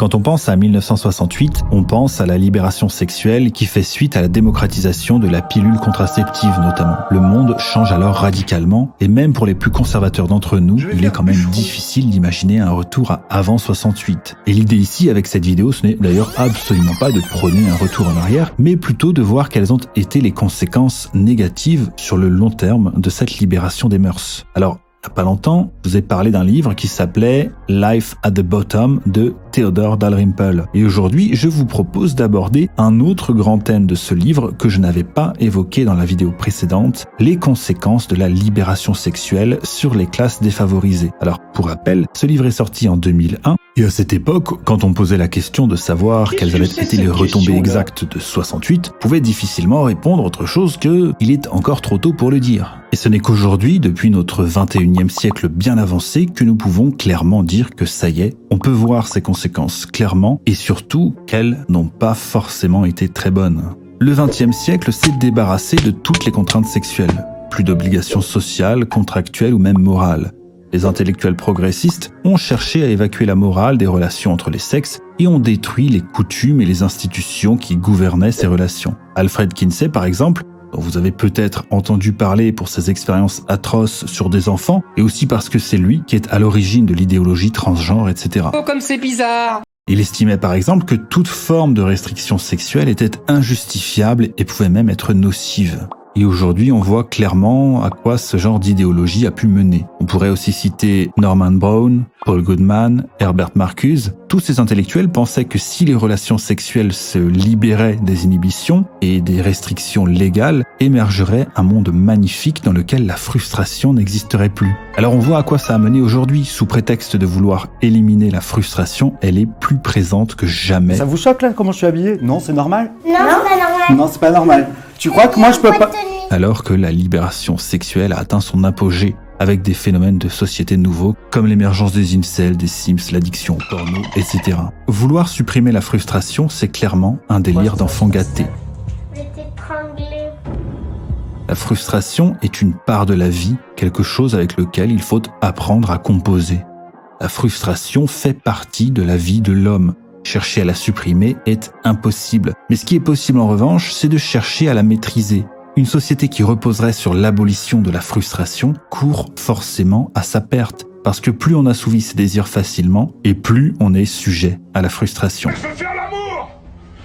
Quand on pense à 1968, on pense à la libération sexuelle qui fait suite à la démocratisation de la pilule contraceptive notamment. Le monde change alors radicalement et même pour les plus conservateurs d'entre nous, il est quand même difficile d'imaginer un retour à avant 68. Et l'idée ici avec cette vidéo, ce n'est d'ailleurs absolument pas de prôner un retour en arrière, mais plutôt de voir quelles ont été les conséquences négatives sur le long terme de cette libération des mœurs. Alors, il n'y a pas longtemps, je vous ai parlé d'un livre qui s'appelait Life at the Bottom de Theodore Dalrymple. Et aujourd'hui, je vous propose d'aborder un autre grand thème de ce livre que je n'avais pas évoqué dans la vidéo précédente, les conséquences de la libération sexuelle sur les classes défavorisées. Alors, pour rappel, ce livre est sorti en 2001 et à cette époque, quand on posait la question de savoir quelles avaient été les retombées exactes de 68, on pouvait difficilement répondre autre chose que il est encore trop tôt pour le dire. Et ce n'est qu'aujourd'hui, depuis notre 21e siècle bien avancé, que nous pouvons clairement dire que ça y est, on peut voir ces conséquences clairement et surtout qu'elles n'ont pas forcément été très bonnes. Le 20e siècle s'est débarrassé de toutes les contraintes sexuelles. Plus d'obligations sociales, contractuelles ou même morales. Les intellectuels progressistes ont cherché à évacuer la morale des relations entre les sexes et ont détruit les coutumes et les institutions qui gouvernaient ces relations. Alfred Kinsey, par exemple, dont vous avez peut-être entendu parler pour ses expériences atroces sur des enfants, et aussi parce que c'est lui qui est à l'origine de l'idéologie transgenre, etc. Oh, comme c'est bizarre Il estimait par exemple que toute forme de restriction sexuelle était injustifiable et pouvait même être nocive. Et aujourd'hui, on voit clairement à quoi ce genre d'idéologie a pu mener. On pourrait aussi citer Norman Brown, Paul Goodman, Herbert Marcuse. Tous ces intellectuels pensaient que si les relations sexuelles se libéraient des inhibitions et des restrictions légales, émergerait un monde magnifique dans lequel la frustration n'existerait plus. Alors on voit à quoi ça a mené aujourd'hui. Sous prétexte de vouloir éliminer la frustration, elle est plus présente que jamais. Ça vous choque là comment je suis habillé? Non, c'est normal? Non, c'est pas normal. Non, c'est pas normal. Alors que la libération sexuelle a atteint son apogée avec des phénomènes de société nouveaux comme l'émergence des incels, des sims, l'addiction au porno, etc. Vouloir supprimer la frustration, c'est clairement un délire d'enfant gâté. La frustration est une part de la vie, quelque chose avec lequel il faut apprendre à composer. La frustration fait partie de la vie de l'homme. Chercher à la supprimer est impossible. Mais ce qui est possible en revanche, c'est de chercher à la maîtriser, une société qui reposerait sur l'abolition de la frustration court forcément à sa perte, parce que plus on assouvit ses désirs facilement, et plus on est sujet à la frustration. Je veux faire l'amour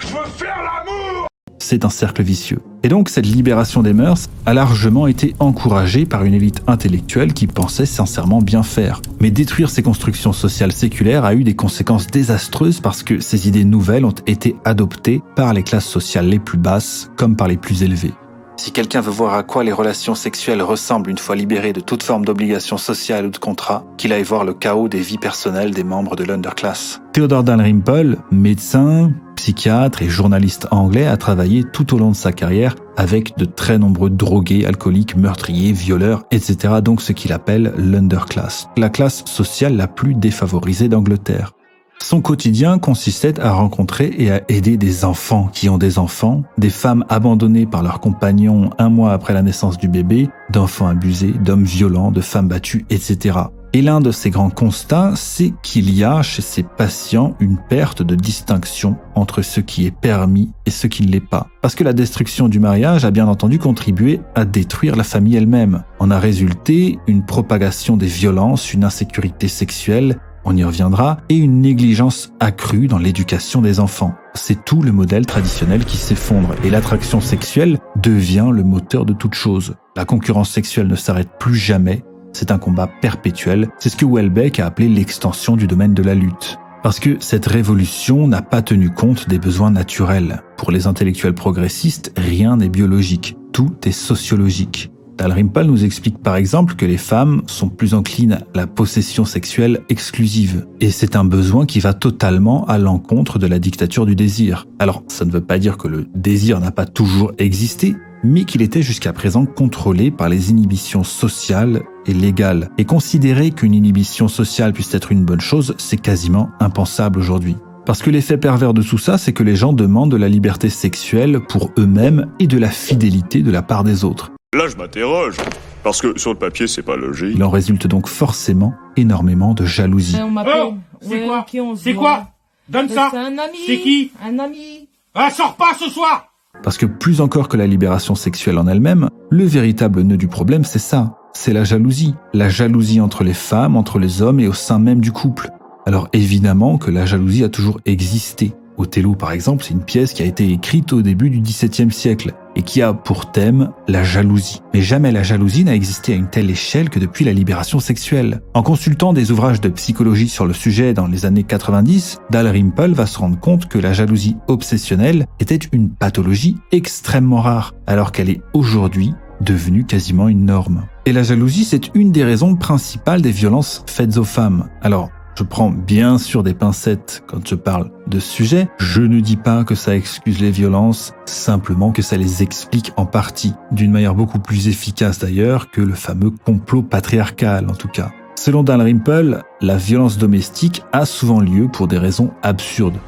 Je veux faire l'amour C'est un cercle vicieux. Et donc cette libération des mœurs a largement été encouragée par une élite intellectuelle qui pensait sincèrement bien faire. Mais détruire ces constructions sociales séculaires a eu des conséquences désastreuses parce que ces idées nouvelles ont été adoptées par les classes sociales les plus basses comme par les plus élevées. Si quelqu'un veut voir à quoi les relations sexuelles ressemblent une fois libérées de toute forme d'obligation sociale ou de contrat, qu'il aille voir le chaos des vies personnelles des membres de l'underclass. Theodore Dalrymple, médecin, psychiatre et journaliste anglais, a travaillé tout au long de sa carrière avec de très nombreux drogués, alcooliques, meurtriers, violeurs, etc. Donc ce qu'il appelle l'underclass, la classe sociale la plus défavorisée d'Angleterre. Son quotidien consistait à rencontrer et à aider des enfants qui ont des enfants, des femmes abandonnées par leurs compagnons un mois après la naissance du bébé, d'enfants abusés, d'hommes violents, de femmes battues, etc. Et l'un de ces grands constats, c'est qu'il y a chez ces patients une perte de distinction entre ce qui est permis et ce qui ne l'est pas. Parce que la destruction du mariage a bien entendu contribué à détruire la famille elle-même. En a résulté une propagation des violences, une insécurité sexuelle on y reviendra, et une négligence accrue dans l'éducation des enfants. C'est tout le modèle traditionnel qui s'effondre et l'attraction sexuelle devient le moteur de toute chose. La concurrence sexuelle ne s'arrête plus jamais, c'est un combat perpétuel, c'est ce que Welbeck a appelé l'extension du domaine de la lutte. Parce que cette révolution n'a pas tenu compte des besoins naturels. Pour les intellectuels progressistes, rien n'est biologique, tout est sociologique. Dalrymple nous explique par exemple que les femmes sont plus enclines à la possession sexuelle exclusive. Et c'est un besoin qui va totalement à l'encontre de la dictature du désir. Alors, ça ne veut pas dire que le désir n'a pas toujours existé, mais qu'il était jusqu'à présent contrôlé par les inhibitions sociales et légales. Et considérer qu'une inhibition sociale puisse être une bonne chose, c'est quasiment impensable aujourd'hui. Parce que l'effet pervers de tout ça, c'est que les gens demandent de la liberté sexuelle pour eux-mêmes et de la fidélité de la part des autres. Là, je m'interroge. Parce que sur le papier, c'est pas logique. Il en résulte donc forcément énormément de jalousie. on m'appelle. Oh C'est Ouais, quoi C'est voit. quoi Donne Mais ça C'est un ami. C'est qui Un ami. Ah, sors pas ce soir Parce que plus encore que la libération sexuelle en elle-même, le véritable nœud du problème, c'est ça. C'est la jalousie. La jalousie entre les femmes, entre les hommes et au sein même du couple. Alors évidemment que la jalousie a toujours existé. Othello, par exemple, c'est une pièce qui a été écrite au début du XVIIe siècle et qui a pour thème la jalousie. Mais jamais la jalousie n'a existé à une telle échelle que depuis la libération sexuelle. En consultant des ouvrages de psychologie sur le sujet dans les années 90, Dalrymple va se rendre compte que la jalousie obsessionnelle était une pathologie extrêmement rare, alors qu'elle est aujourd'hui devenue quasiment une norme. Et la jalousie, c'est une des raisons principales des violences faites aux femmes. Alors, je prends bien sûr des pincettes quand je parle de ce sujet. Je ne dis pas que ça excuse les violences, simplement que ça les explique en partie, d'une manière beaucoup plus efficace d'ailleurs que le fameux complot patriarcal en tout cas. Selon Dalrymple, la violence domestique a souvent lieu pour des raisons absurdes.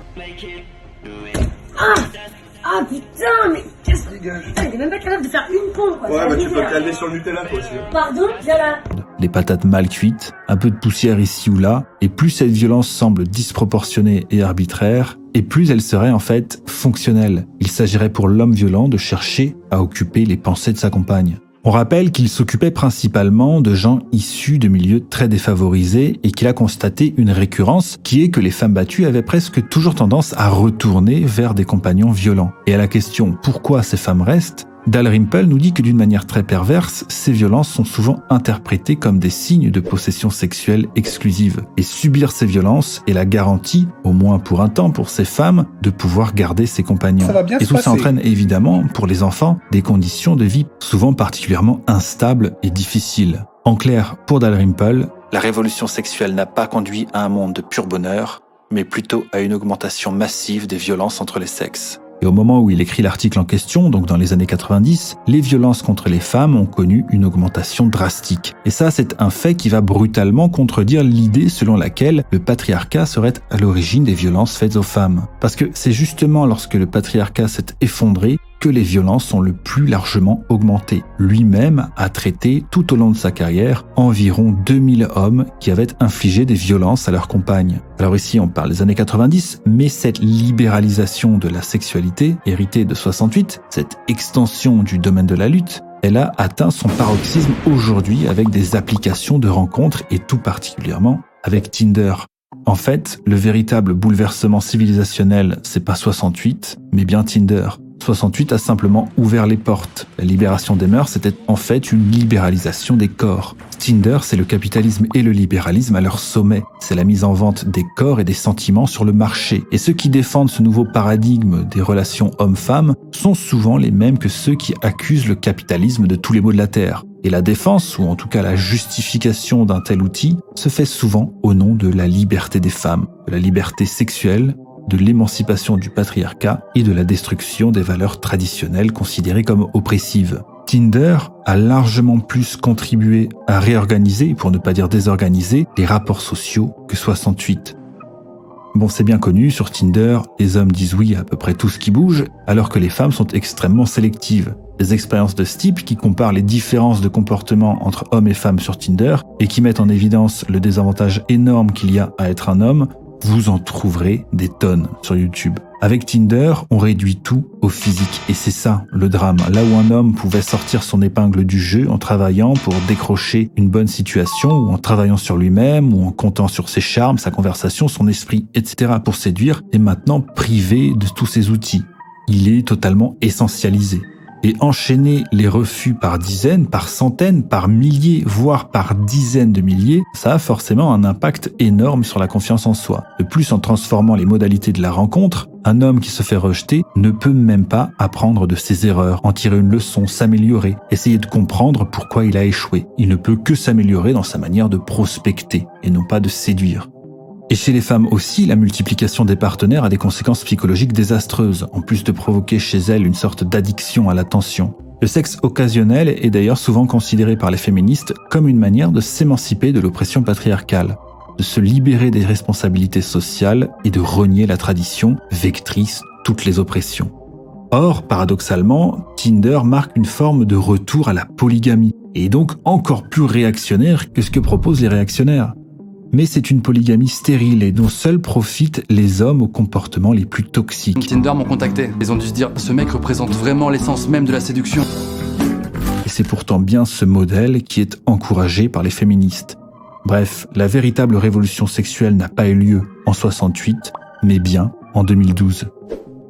Ah putain, mais qu'est-ce que. Putain, il est même pas capable de faire une pompe quoi. Ouais, bah tu peux te calmer sur le Nutella toi aussi. hein. Pardon, viens là. Les patates mal cuites, un peu de poussière ici ou là, et plus cette violence semble disproportionnée et arbitraire, et plus elle serait en fait fonctionnelle. Il s'agirait pour l'homme violent de chercher à occuper les pensées de sa compagne. On rappelle qu'il s'occupait principalement de gens issus de milieux très défavorisés et qu'il a constaté une récurrence qui est que les femmes battues avaient presque toujours tendance à retourner vers des compagnons violents. Et à la question pourquoi ces femmes restent, Dalrymple nous dit que d'une manière très perverse, ces violences sont souvent interprétées comme des signes de possession sexuelle exclusive. Et subir ces violences est la garantie, au moins pour un temps pour ces femmes, de pouvoir garder ses compagnons. Ça va bien Et tout ça entraîne évidemment, pour les enfants, des conditions de vie souvent particulièrement instables et difficiles. En clair, pour Dalrymple, la révolution sexuelle n'a pas conduit à un monde de pur bonheur, mais plutôt à une augmentation massive des violences entre les sexes. Et au moment où il écrit l'article en question, donc dans les années 90, les violences contre les femmes ont connu une augmentation drastique. Et ça, c'est un fait qui va brutalement contredire l'idée selon laquelle le patriarcat serait à l'origine des violences faites aux femmes. Parce que c'est justement lorsque le patriarcat s'est effondré que les violences ont le plus largement augmenté. Lui-même a traité tout au long de sa carrière environ 2000 hommes qui avaient infligé des violences à leurs compagnes. Alors ici on parle des années 90, mais cette libéralisation de la sexualité héritée de 68, cette extension du domaine de la lutte, elle a atteint son paroxysme aujourd'hui avec des applications de rencontres et tout particulièrement avec Tinder. En fait, le véritable bouleversement civilisationnel, c'est pas 68, mais bien Tinder. 68 a simplement ouvert les portes. La libération des mœurs, c'était en fait une libéralisation des corps. Tinder, c'est le capitalisme et le libéralisme à leur sommet. C'est la mise en vente des corps et des sentiments sur le marché. Et ceux qui défendent ce nouveau paradigme des relations hommes-femmes sont souvent les mêmes que ceux qui accusent le capitalisme de tous les maux de la terre. Et la défense, ou en tout cas la justification d'un tel outil, se fait souvent au nom de la liberté des femmes, de la liberté sexuelle, de l'émancipation du patriarcat et de la destruction des valeurs traditionnelles considérées comme oppressives. Tinder a largement plus contribué à réorganiser, pour ne pas dire désorganiser, les rapports sociaux que 68. Bon, c'est bien connu, sur Tinder, les hommes disent oui à peu près tout ce qui bouge, alors que les femmes sont extrêmement sélectives. Des expériences de ce type qui comparent les différences de comportement entre hommes et femmes sur Tinder et qui mettent en évidence le désavantage énorme qu'il y a à être un homme, vous en trouverez des tonnes sur YouTube. Avec Tinder, on réduit tout au physique. Et c'est ça le drame. Là où un homme pouvait sortir son épingle du jeu en travaillant pour décrocher une bonne situation, ou en travaillant sur lui-même, ou en comptant sur ses charmes, sa conversation, son esprit, etc. pour séduire, est maintenant privé de tous ces outils. Il est totalement essentialisé. Et enchaîner les refus par dizaines, par centaines, par milliers, voire par dizaines de milliers, ça a forcément un impact énorme sur la confiance en soi. De plus, en transformant les modalités de la rencontre, un homme qui se fait rejeter ne peut même pas apprendre de ses erreurs, en tirer une leçon, s'améliorer, essayer de comprendre pourquoi il a échoué. Il ne peut que s'améliorer dans sa manière de prospecter, et non pas de séduire. Et chez les femmes aussi, la multiplication des partenaires a des conséquences psychologiques désastreuses, en plus de provoquer chez elles une sorte d'addiction à l'attention. Le sexe occasionnel est d'ailleurs souvent considéré par les féministes comme une manière de s'émanciper de l'oppression patriarcale, de se libérer des responsabilités sociales et de renier la tradition, vectrice toutes les oppressions. Or, paradoxalement, Tinder marque une forme de retour à la polygamie, et donc encore plus réactionnaire que ce que proposent les réactionnaires. Mais c'est une polygamie stérile et dont seuls profitent les hommes aux comportements les plus toxiques. Tinder m'ont contacté. Ils ont dû se dire, ce mec représente vraiment l'essence même de la séduction. Et c'est pourtant bien ce modèle qui est encouragé par les féministes. Bref, la véritable révolution sexuelle n'a pas eu lieu en 68, mais bien en 2012.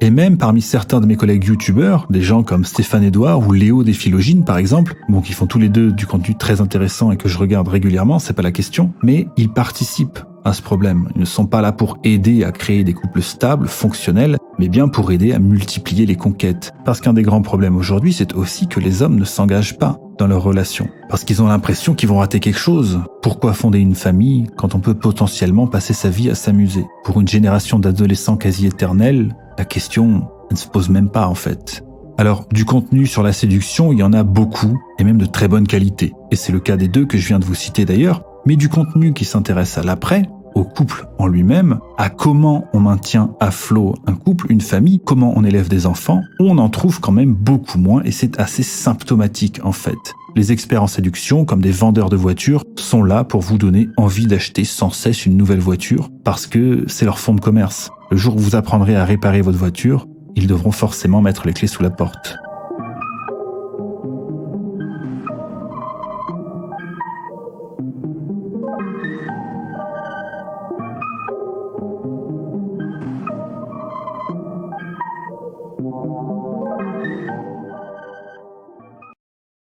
Et même parmi certains de mes collègues youtubeurs, des gens comme Stéphane Edouard ou Léo des Philogines par exemple, bon qui font tous les deux du contenu très intéressant et que je regarde régulièrement, c'est pas la question, mais ils participent à ce problème. Ils ne sont pas là pour aider à créer des couples stables, fonctionnels, mais bien pour aider à multiplier les conquêtes. Parce qu'un des grands problèmes aujourd'hui, c'est aussi que les hommes ne s'engagent pas dans leurs relations. Parce qu'ils ont l'impression qu'ils vont rater quelque chose. Pourquoi fonder une famille quand on peut potentiellement passer sa vie à s'amuser? Pour une génération d'adolescents quasi éternels, la question ne se pose même pas en fait. Alors, du contenu sur la séduction, il y en a beaucoup, et même de très bonne qualité. Et c'est le cas des deux que je viens de vous citer d'ailleurs, mais du contenu qui s'intéresse à l'après, au couple en lui-même, à comment on maintient à flot un couple, une famille, comment on élève des enfants, on en trouve quand même beaucoup moins et c'est assez symptomatique en fait. Les experts en séduction, comme des vendeurs de voitures, sont là pour vous donner envie d'acheter sans cesse une nouvelle voiture parce que c'est leur fonds de commerce. Le jour où vous apprendrez à réparer votre voiture, ils devront forcément mettre les clés sous la porte.